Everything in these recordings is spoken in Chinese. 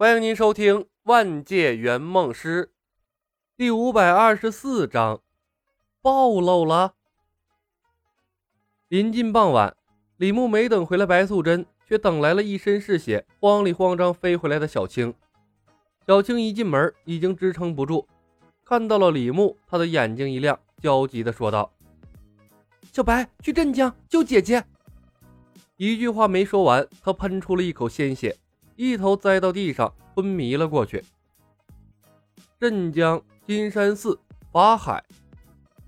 欢迎您收听《万界圆梦师》第五百二十四章，暴露了。临近傍晚，李牧没等回来白素贞，却等来了一身是血、慌里慌张飞回来的小青。小青一进门，已经支撑不住，看到了李牧，他的眼睛一亮，焦急地说道：“小白，去镇江救姐姐！”一句话没说完，他喷出了一口鲜血。一头栽到地上，昏迷了过去。镇江、金山寺、法海，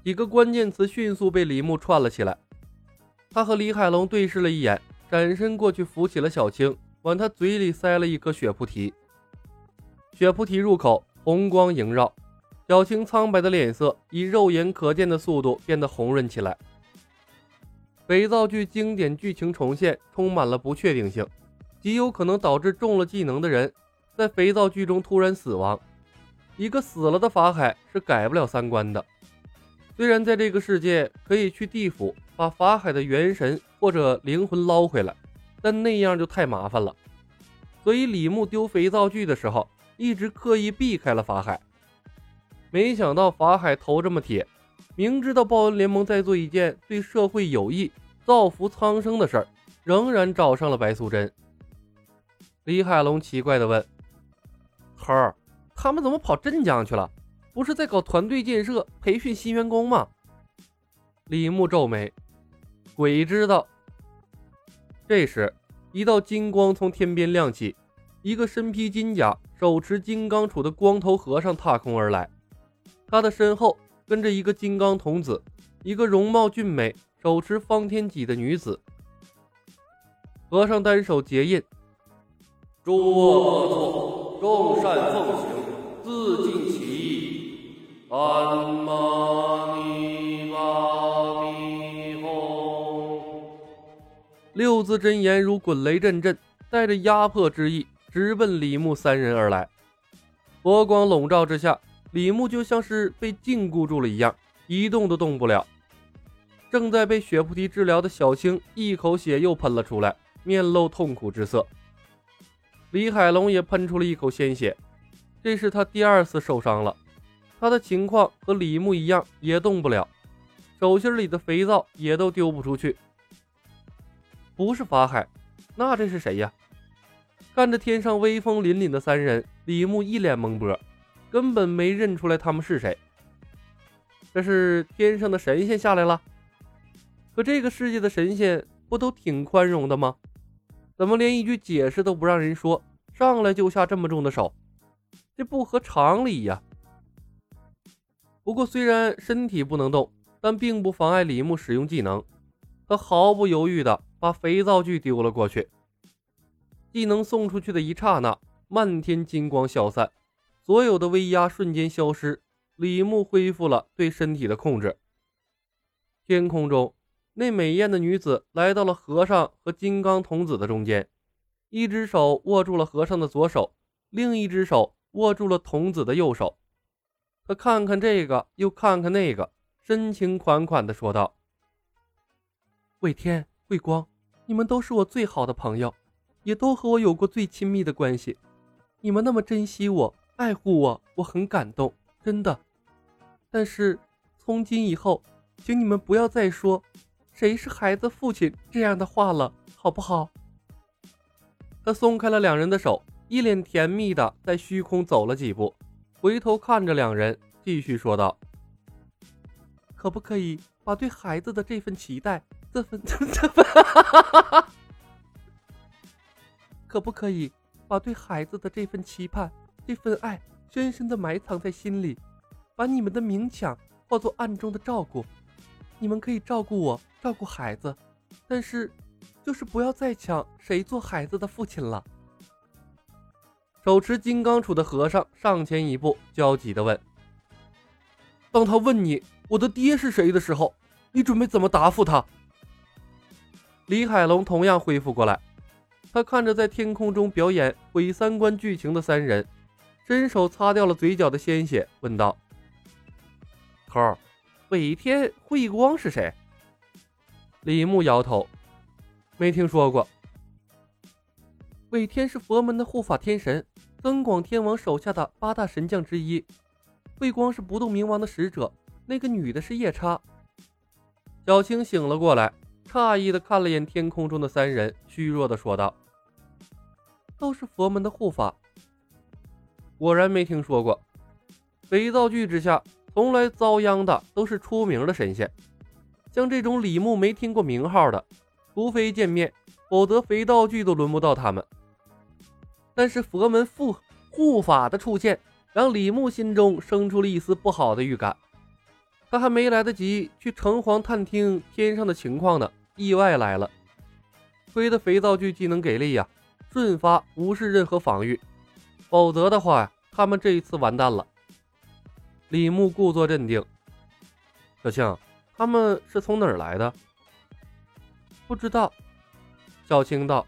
几个关键词迅速被李牧串了起来。他和李海龙对视了一眼，转身过去扶起了小青，往他嘴里塞了一颗血菩提。血菩提入口，红光萦绕，小青苍白的脸色以肉眼可见的速度变得红润起来。肥皂剧经典剧情重现，充满了不确定性。极有可能导致中了技能的人在肥皂剧中突然死亡。一个死了的法海是改不了三观的。虽然在这个世界可以去地府把法海的元神或者灵魂捞回来，但那样就太麻烦了。所以李牧丢肥皂剧的时候一直刻意避开了法海。没想到法海头这么铁，明知道报恩联盟在做一件对社会有益、造福苍生的事儿，仍然找上了白素贞。李海龙奇怪地问：“头儿，他们怎么跑镇江去了？不是在搞团队建设、培训新员工吗？”李牧皱眉：“鬼知道。”这时，一道金光从天边亮起，一个身披金甲、手持金刚杵的光头和尚踏空而来，他的身后跟着一个金刚童子，一个容貌俊美、手持方天戟的女子。和尚单手结印。诸恶莫作，众善奉行，自尽其意。安玛尼巴咪哄。六字真言如滚雷阵阵，带着压迫之意，直奔李牧三人而来。佛光笼罩之下，李牧就像是被禁锢住了一样，一动都动不了。正在被血菩提治疗的小青，一口血又喷了出来，面露痛苦之色。李海龙也喷出了一口鲜血，这是他第二次受伤了。他的情况和李牧一样，也动不了，手心里的肥皂也都丢不出去。不是法海，那这是谁呀？看着天上威风凛凛的三人，李牧一脸懵波，根本没认出来他们是谁。这是天上的神仙下来了？可这个世界的神仙不都挺宽容的吗？怎么连一句解释都不让人说，上来就下这么重的手，这不合常理呀！不过虽然身体不能动，但并不妨碍李牧使用技能。他毫不犹豫地把肥皂剧丢了过去。技能送出去的一刹那，漫天金光消散，所有的威压瞬间消失，李牧恢复了对身体的控制。天空中。那美艳的女子来到了和尚和金刚童子的中间，一只手握住了和尚的左手，另一只手握住了童子的右手。他看看这个，又看看那个，深情款款地说道：“魏天、魏光，你们都是我最好的朋友，也都和我有过最亲密的关系。你们那么珍惜我、爱护我，我很感动，真的。但是从今以后，请你们不要再说。”谁是孩子父亲这样的话了，好不好？他松开了两人的手，一脸甜蜜的在虚空走了几步，回头看着两人，继续说道：“可不可以把对孩子的这份期待，这份这份，可不可以把对孩子的这份期盼，这份爱，深深的埋藏在心里，把你们的明抢化作暗中的照顾？你们可以照顾我。”照顾孩子，但是就是不要再抢谁做孩子的父亲了。手持金刚杵的和尚上前一步，焦急地问：“当他问你我的爹是谁的时候，你准备怎么答复他？”李海龙同样恢复过来，他看着在天空中表演毁三观剧情的三人，伸手擦掉了嘴角的鲜血，问道：“头儿，北天慧光是谁？”李牧摇头，没听说过。魏天是佛门的护法天神，增广天王手下的八大神将之一。慧光是不动明王的使者，那个女的是夜叉。小青醒了过来，诧异的看了眼天空中的三人，虚弱的说道：“都是佛门的护法。”果然没听说过。肥皂剧之下，从来遭殃的都是出名的神仙，像这种李牧没听过名号的，除非见面，否则肥皂剧都轮不到他们。但是佛门护护法的出现，让李牧心中生出了一丝不好的预感。他还没来得及去城隍探听天上的情况呢，意外来了。亏得肥皂剧技能给力呀，瞬发无视任何防御。否则的话呀，他们这一次完蛋了。李牧故作镇定：“小青，他们是从哪儿来的？”不知道。小青道：“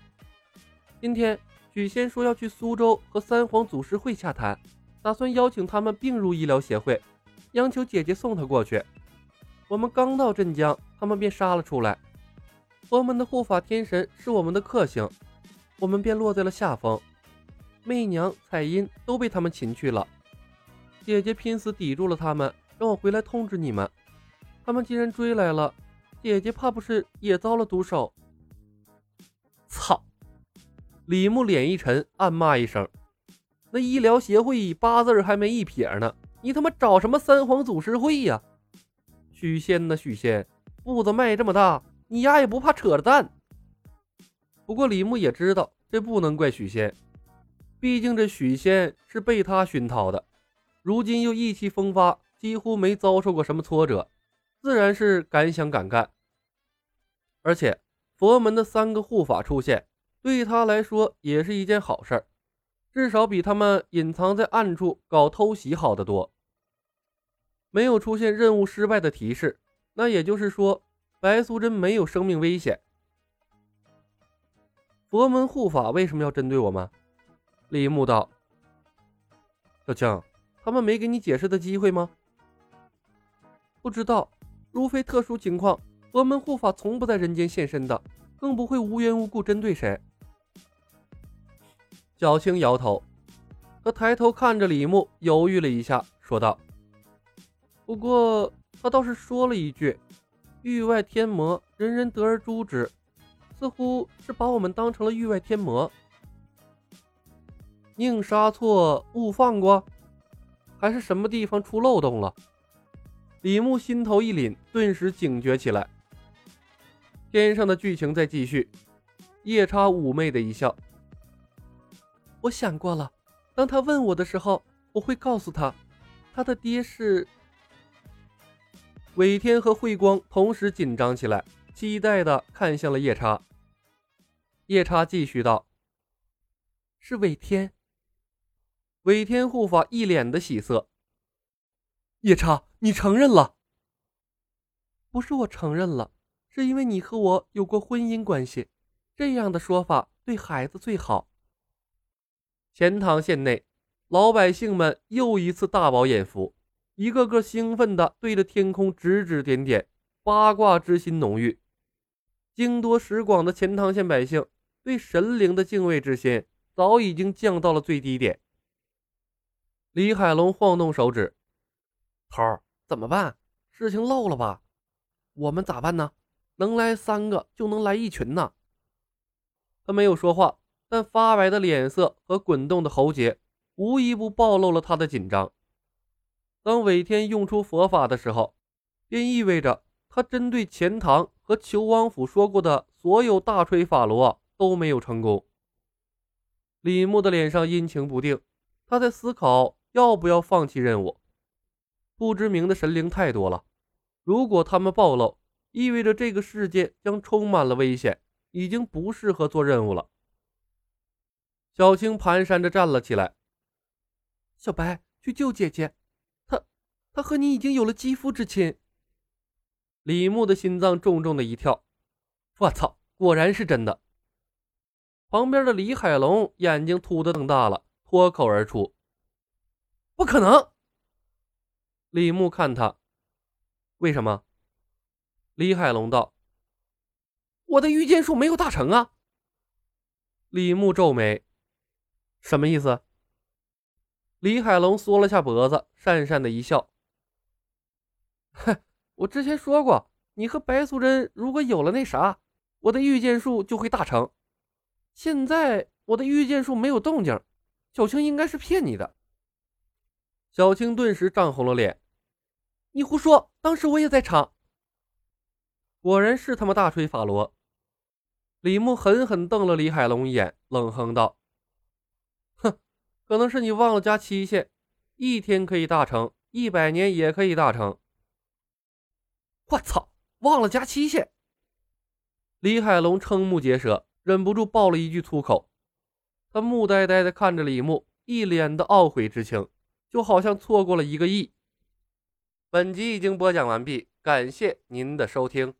今天许仙说要去苏州和三皇祖师会洽谈，打算邀请他们并入医疗协会，央求姐姐送他过去。我们刚到镇江，他们便杀了出来。佛门的护法天神是我们的克星，我们便落在了下风。”媚娘、彩音都被他们擒去了，姐姐拼死抵住了他们，让我回来通知你们。他们既然追来了，姐姐怕不是也遭了毒手？操！李牧脸一沉，暗骂一声：“那医疗协会八字还没一撇呢，你他妈找什么三皇祖师会呀？许仙呢？许仙，步子迈这么大，你丫也不怕扯着蛋？”不过李牧也知道，这不能怪许仙。毕竟这许仙是被他熏陶的，如今又意气风发，几乎没遭受过什么挫折，自然是敢想敢干。而且佛门的三个护法出现，对他来说也是一件好事儿，至少比他们隐藏在暗处搞偷袭好得多。没有出现任务失败的提示，那也就是说白素贞没有生命危险。佛门护法为什么要针对我们？李牧道：“小青，他们没给你解释的机会吗？不知道，如非特殊情况，佛门护法从不在人间现身的，更不会无缘无故针对谁。”小青摇头，他抬头看着李牧，犹豫了一下，说道：“不过他倒是说了一句‘域外天魔，人人得而诛之’，似乎是把我们当成了域外天魔。”宁杀错，勿放过，还是什么地方出漏洞了？李牧心头一凛，顿时警觉起来。天上的剧情在继续，夜叉妩媚的一笑。我想过了，当他问我的时候，我会告诉他，他的爹是。伟天和慧光同时紧张起来，期待的看向了夜叉。夜叉继续道：“是伟天。”韦天护法一脸的喜色。夜叉，你承认了？不是我承认了，是因为你和我有过婚姻关系，这样的说法对孩子最好。钱塘县内，老百姓们又一次大饱眼福，一个个兴奋的对着天空指指点点，八卦之心浓郁。经多识广的钱塘县百姓对神灵的敬畏之心早已经降到了最低点。李海龙晃动手指：“头儿，怎么办？事情漏了吧？我们咋办呢？能来三个就能来一群呢。”他没有说话，但发白的脸色和滚动的喉结，无一不暴露了他的紧张。当韦天用出佛法的时候，便意味着他针对钱塘和裘王府说过的所有大锤法罗都没有成功。李牧的脸上阴晴不定，他在思考。要不要放弃任务？不知名的神灵太多了，如果他们暴露，意味着这个世界将充满了危险，已经不适合做任务了。小青蹒跚着站了起来：“小白，去救姐姐，她，她和你已经有了肌肤之亲。”李牧的心脏重重的一跳，我操，果然是真的！旁边的李海龙眼睛突的瞪大了，脱口而出。不可能！李牧看他，为什么？李海龙道：“我的御剑术没有大成啊！”李牧皱眉，什么意思？李海龙缩了下脖子，讪讪的一笑：“哼，我之前说过，你和白素贞如果有了那啥，我的御剑术就会大成。现在我的御剑术没有动静，小青应该是骗你的。”小青顿时涨红了脸：“你胡说！当时我也在场。”果然是他妈大吹法罗。李牧狠狠瞪了李海龙一眼，冷哼道。哼可能是你忘了加期限，一天可以大成，一百年也可以大成。我操，忘了加期限！李海龙瞠目结舌，忍不住爆了一句粗口。他木呆呆地看着李牧，一脸的懊悔之情，就好像错过了一个亿。本集已经播讲完毕，感谢您的收听。